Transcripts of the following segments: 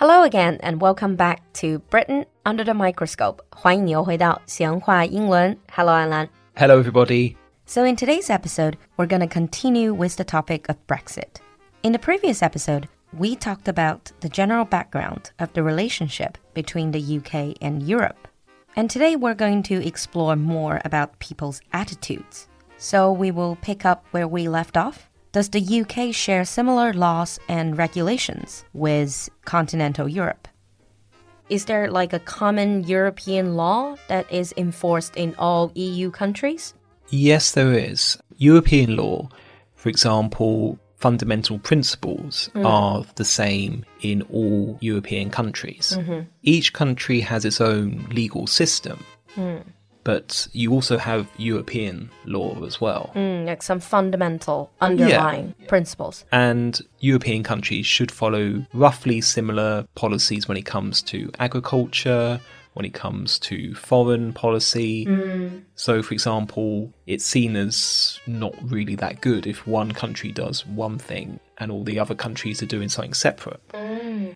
Hello again and welcome back to Britain under the microscope. 欢迎你又回到闲话英伦. Hello, Alan. Hello, everybody. So, in today's episode, we're going to continue with the topic of Brexit. In the previous episode, we talked about the general background of the relationship between the UK and Europe. And today we're going to explore more about people's attitudes. So, we will pick up where we left off does the UK share similar laws and regulations with continental Europe? Is there like a common European law that is enforced in all EU countries? Yes, there is. European law, for example, fundamental principles Mm. are the same in all European countries. Mm-hmm. Each country has its own legal system, Mm. But you also have European law as well. Mm, like some fundamental underlying principles. And European countries should follow roughly similar policies when it comes to agriculture, when it comes to foreign policy. So, for example, it's seen as not really that good if one country does one thing and all the other countries are doing something separate.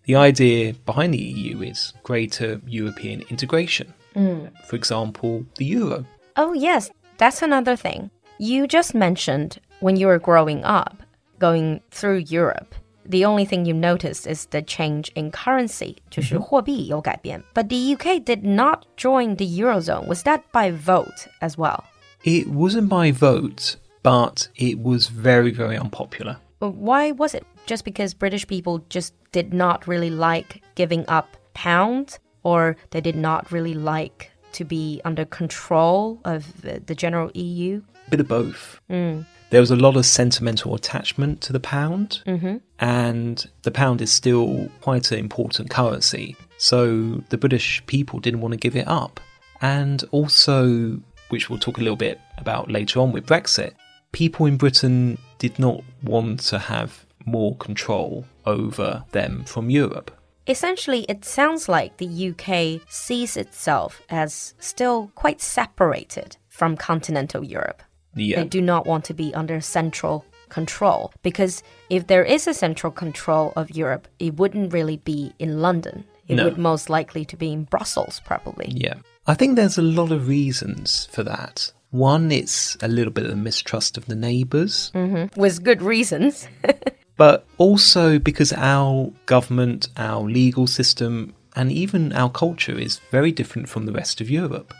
The idea behind the EU is greater European integration. For example, the euro. Oh, yes, that's another thing. You just mentioned when you were growing up, going through Europe, the only thing you noticed is the change in currency, 就是货币有改变. But the UK did not join the Eurozone. Was that by vote as well? It wasn't by vote, but it was very, very unpopular. Why was it? Just because British people just did not really like giving up pounds, or they did not really like to be under control of the, general EU? bit of both. Mm. There was a lot of sentimental attachment to the pound, mm-hmm. and the pound is still quite an important currency. So the British people didn't want to give it up. And also, which we'll talk a little bit about later on with Brexit, people in Britain did not want to have more control over them from Europe. Essentially, it sounds like the UK sees itself as still quite separated from continental Europe. Yeah. They uh, do not want to be under central control because if there is a central control of Europe, it wouldn't really be in London. It No. would most likely to be in Brussels, probably. Yeah. I think there's a lot of reasons for that. One, it's a little bit of mistrust of the neighbours. Mm-hmm. With good reasons. but also because our government, our legal system, and even our culture is very different from the rest of Europe.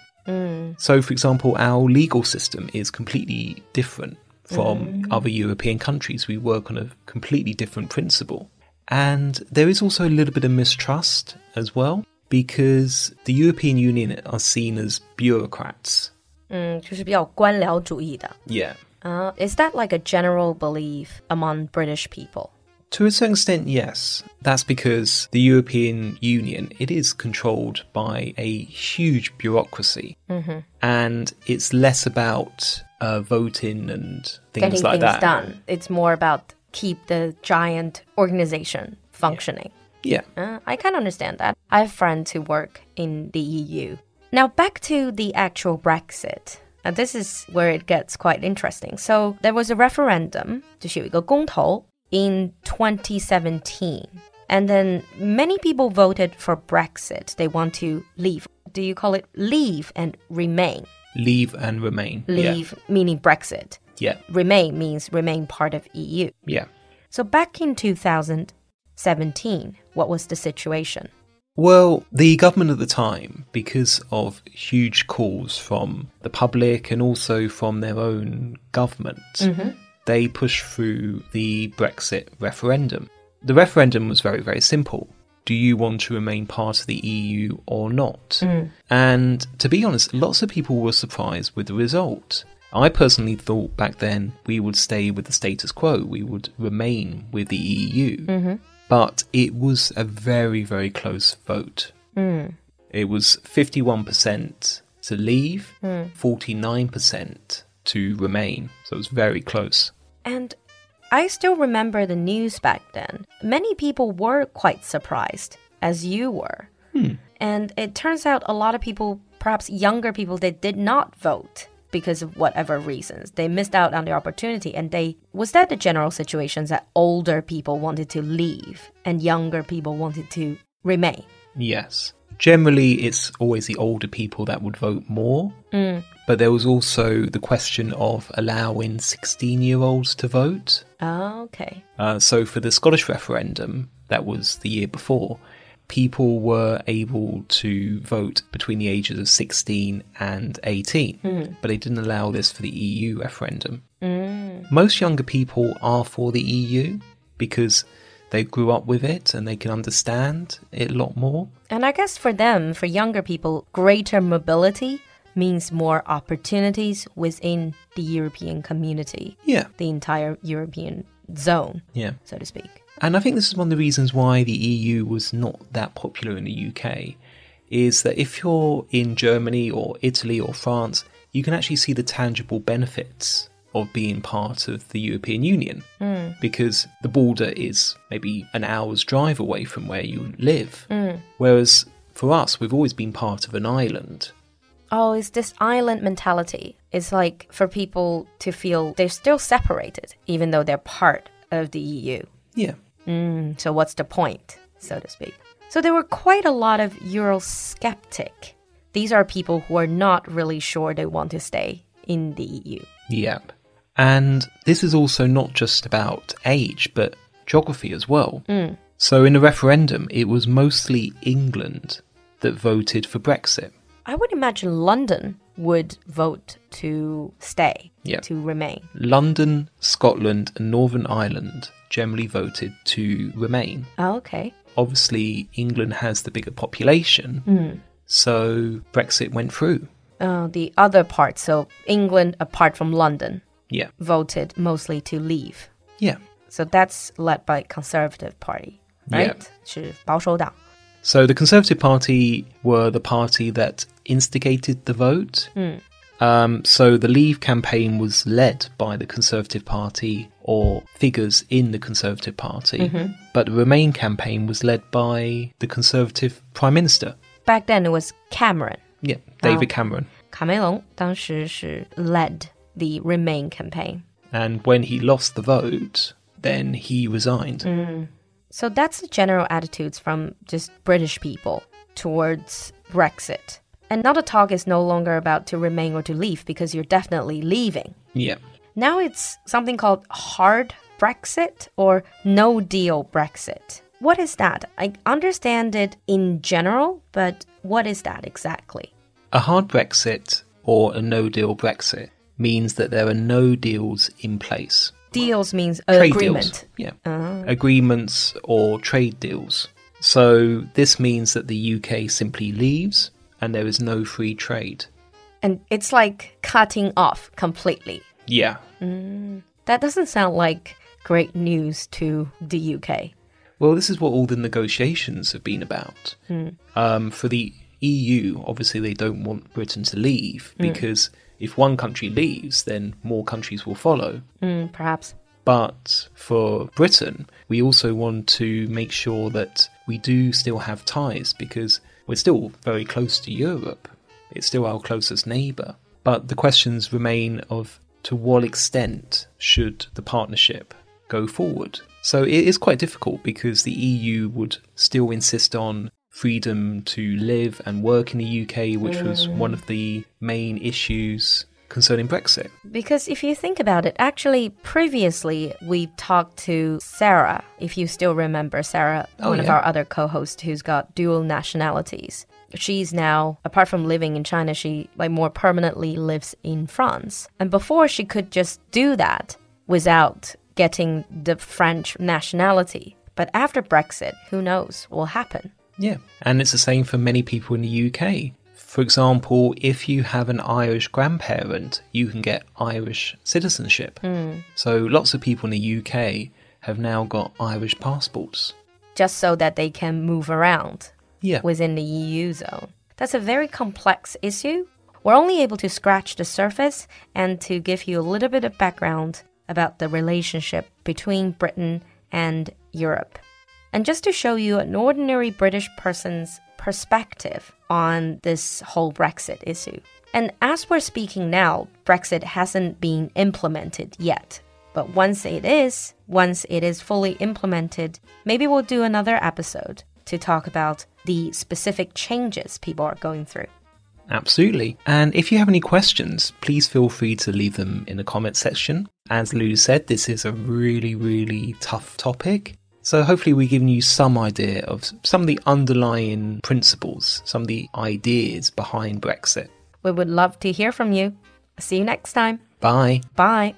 So, for example, our legal system is completely different from other European countries. We work on a completely different principle. And there is also a little bit of mistrust as well, because the European Union are seen as bureaucrats. 嗯，就是比较官僚主义的。 Yeah. Uh, is that like a general belief among British people? To a certain extent, yes. That's because the European Union it is controlled by a huge bureaucracy, and it's less about uh, voting and things Getting like things that. done. It's more about keep the giant organization functioning. Yeah, Uh, I can understand that. I have friends who work in the EU. Now, back to the actual Brexit. Now, this is where it gets quite interesting. So, there was a referendum, 就是有一个公投, in 2017. And then many people voted for Brexit. They want to leave. Do you call it leave and remain? leave and remain. Leave meaning Brexit. Yeah, Remain means remain part of EU. yeah. So back in 2017, what was the situation? Well, the government at the time, because of huge calls from the public and also from their own government, mm-hmm. they pushed through the Brexit referendum. The referendum was very, very simple. Do you want to remain part of the EU or not? Mm. And to be honest, lots of people were surprised with the result. I personally thought back then we would stay with the status quo, we would remain with the EU. Mm-hmm. But it was a very, very close vote. Hmm. It was 51% to leave, hmm. 49% to remain. So it was very close. And I still remember the news back then. Many people were quite surprised, as you were. Hmm. And it turns out a lot of people, perhaps younger people, they did not vote because of whatever reasons. They missed out on the opportunity and they was that the general situation that older people wanted to leave and younger people wanted to remain. Yes. Generally, it's always the older people that would vote more. But there was also the question of allowing 16 year olds to vote. Okay. Uh, so for the Scottish referendum, that was the year before, people were able to vote between the ages of 16 and 18, hmm. but they didn't allow this for the EU referendum. Hmm. Most younger people are for the EU because they grew up with it and they can understand it a lot more. And I guess for them, for younger people, greater mobility means more opportunities within the European community, Yeah, the entire European zone, yeah. so to speak. And I think this is one of the reasons why the EU was not that popular in the UK is that if you're in Germany or Italy or France, you can actually see the tangible benefits of being part of the European Union hmm. because the border is maybe an hour's drive away from where you live. Hmm. Whereas for us, we've always been part of an island. Oh, it's this island mentality. It's like for people to feel they're still separated, even though they're part of the EU. Yeah. Mm, so what's the point, so to speak? So there were quite a lot of Eurosceptic. These are people who are not really sure they want to stay in the EU. Yep. And this is also not just about age, but geography as well. So in the referendum, it was mostly England that voted for Brexit. I would imagine London would vote to stay, Yeah. to remain. London, Scotland, and Northern Ireland generally voted to remain. Oh, okay. Obviously, England has the bigger population, so Brexit went through. Uh, the other part, so England, apart from London, Yeah. voted mostly to leave. Yeah. So that's led by Conservative Party, Yeah. right? 是保守党. So the Conservative Party were the party that instigated the vote. Um, so the Leave campaign was led by the Conservative Party or figures in the Conservative Party, but the Remain campaign was led by the Conservative Prime Minister. Back then it was Cameron. Yeah, David Cameron. 卡梅隆当时是 led the Remain campaign. And when he lost the vote, then he resigned. So that's the general attitudes from just British people towards Brexit. And now the talk is no longer about to remain or to leave because you're definitely leaving. Yeah. Now it's something called hard Brexit or no deal Brexit. What is that? I understand it in general, but what is that exactly? A hard Brexit or a no deal Brexit means that there are no deals in place. Deals means trade agreement. deals. Yeah. Ah. Agreements or trade deals. So this means that the UK simply leaves and there is no free trade. And it's like cutting off completely. Yeah. Mm. That doesn't sound like great news to the UK. Well, this is what all the negotiations have been about. Hmm. Um, for the EU, obviously, they don't want Britain to leave hmm. because if one country leaves, then more countries will follow. Mm, perhaps. But for Britain, we also want to make sure that we do still have ties because we're still very close to Europe. It's still our closest neighbour. But the questions remain of to what extent should the partnership go forward? So it is quite difficult because the EU would still insist on freedom to live and work in the UK, which was one of the main issues concerning Brexit. Because if you think about it, actually, previously we talked to Sarah, if you still remember Sarah, Oh, one of our other co hosts who's got dual nationalities. She's now, apart from living in China, she like more permanently lives in France. And before she could just do that without getting the French nationality. But after Brexit, who knows what will happen? Yeah, and it's the same for many people in the UK. For example, if you have an Irish grandparent, you can get Irish citizenship. Hmm. So lots of people in the UK have now got Irish passports. Just so that they can move around. Yeah. within the EU zone. That's a very complex issue. We're only able to scratch the surface and to give you a little bit of background about the relationship between Britain and Europe. And just to show you an ordinary British person's perspective on this whole Brexit issue. And as we're speaking now, Brexit hasn't been implemented yet. But once it is, once it is fully implemented, maybe we'll do another episode to talk about the specific changes people are going through. Absolutely. And if you have any questions, please feel free to leave them in the comment section. As Lou said, this is a really, really tough topic. So hopefully we've given you some idea of some of the underlying principles, some of the ideas behind Brexit. We would love to hear from you. See you next time. Bye. Bye.